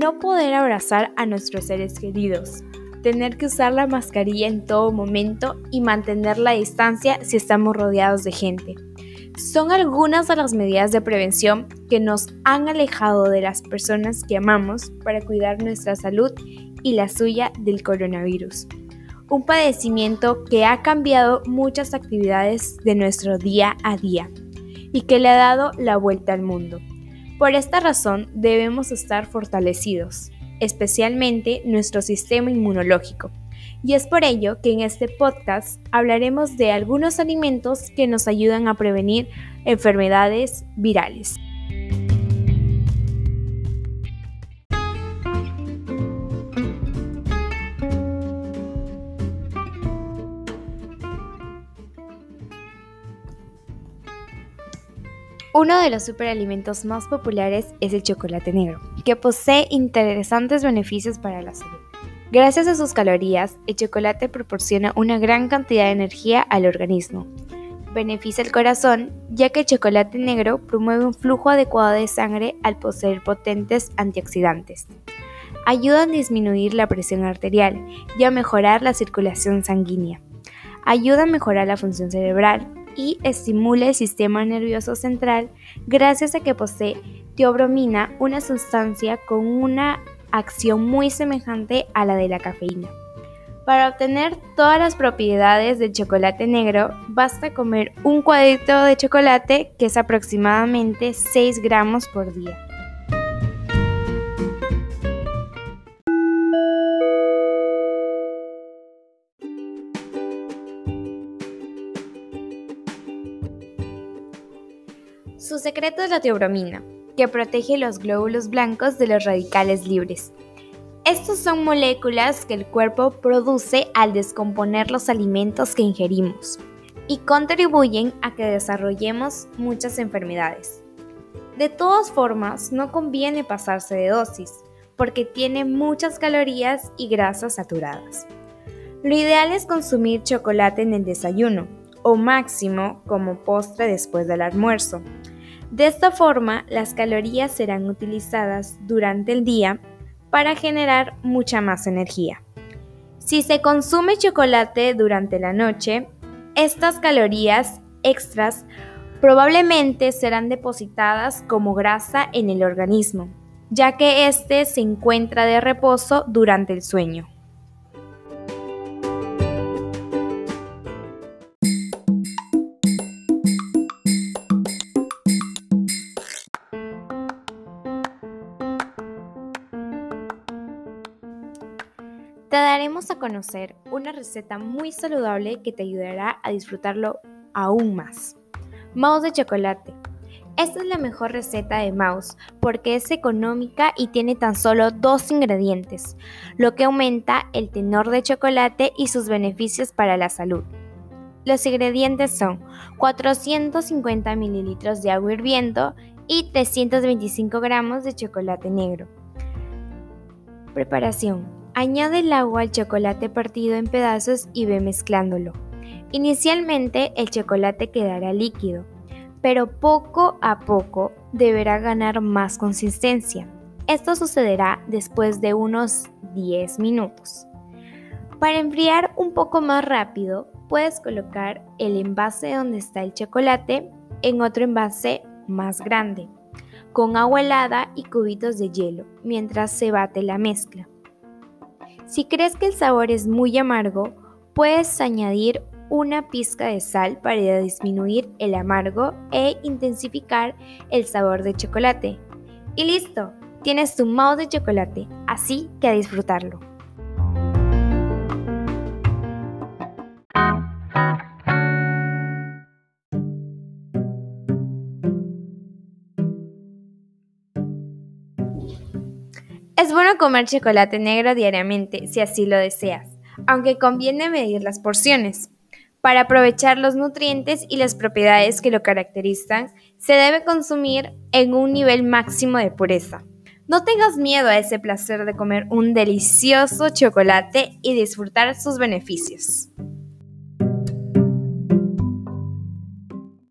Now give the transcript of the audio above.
no poder abrazar a nuestros seres queridos, tener que usar la mascarilla en todo momento y mantener la distancia si estamos rodeados de gente. Son algunas de las medidas de prevención que nos han alejado de las personas que amamos para cuidar nuestra salud y la suya del coronavirus. Un padecimiento que ha cambiado muchas actividades de nuestro día a día y que le ha dado la vuelta al mundo. Por esta razón debemos estar fortalecidos, especialmente nuestro sistema inmunológico. Y es por ello que en este podcast hablaremos de algunos alimentos que nos ayudan a prevenir enfermedades virales. Uno de los superalimentos más populares es el chocolate negro, que posee interesantes beneficios para la salud. Gracias a sus calorías, el chocolate proporciona una gran cantidad de energía al organismo. Beneficia el corazón, ya que el chocolate negro promueve un flujo adecuado de sangre al poseer potentes antioxidantes. Ayuda a disminuir la presión arterial y a mejorar la circulación sanguínea. Ayuda a mejorar la función cerebral, y estimula el sistema nervioso central gracias a que posee teobromina, una sustancia con una acción muy semejante a la de la cafeína. Para obtener todas las propiedades del chocolate negro, basta comer un cuadrito de chocolate que es aproximadamente 6 gramos por día. Su secreto es la teobromina, que protege los glóbulos blancos de los radicales libres. Estos son moléculas que el cuerpo produce al descomponer los alimentos que ingerimos y contribuyen a que desarrollemos muchas enfermedades. De todas formas, no conviene pasarse de dosis, porque tiene muchas calorías y grasas saturadas. Lo ideal es consumir chocolate en el desayuno, o máximo como postre después del almuerzo, de esta forma, las calorías serán utilizadas durante el día para generar mucha más energía. Si se consume chocolate durante la noche, estas calorías extras probablemente serán depositadas como grasa en el organismo, ya que éste se encuentra de reposo durante el sueño. Te daremos a conocer una receta muy saludable que te ayudará a disfrutarlo aún más. Mouse de chocolate. Esta es la mejor receta de mouse porque es económica y tiene tan solo dos ingredientes, lo que aumenta el tenor de chocolate y sus beneficios para la salud. Los ingredientes son 450 mililitros de agua hirviendo y 325 gramos de chocolate negro. Preparación. Añade el agua al chocolate partido en pedazos y ve mezclándolo. Inicialmente el chocolate quedará líquido, pero poco a poco deberá ganar más consistencia. Esto sucederá después de unos 10 minutos. Para enfriar un poco más rápido, puedes colocar el envase donde está el chocolate en otro envase más grande, con agua helada y cubitos de hielo, mientras se bate la mezcla. Si crees que el sabor es muy amargo, puedes añadir una pizca de sal para disminuir el amargo e intensificar el sabor de chocolate. Y listo, tienes tu mouse de chocolate, así que a disfrutarlo. Es bueno comer chocolate negro diariamente si así lo deseas, aunque conviene medir las porciones. Para aprovechar los nutrientes y las propiedades que lo caracterizan, se debe consumir en un nivel máximo de pureza. No tengas miedo a ese placer de comer un delicioso chocolate y disfrutar sus beneficios.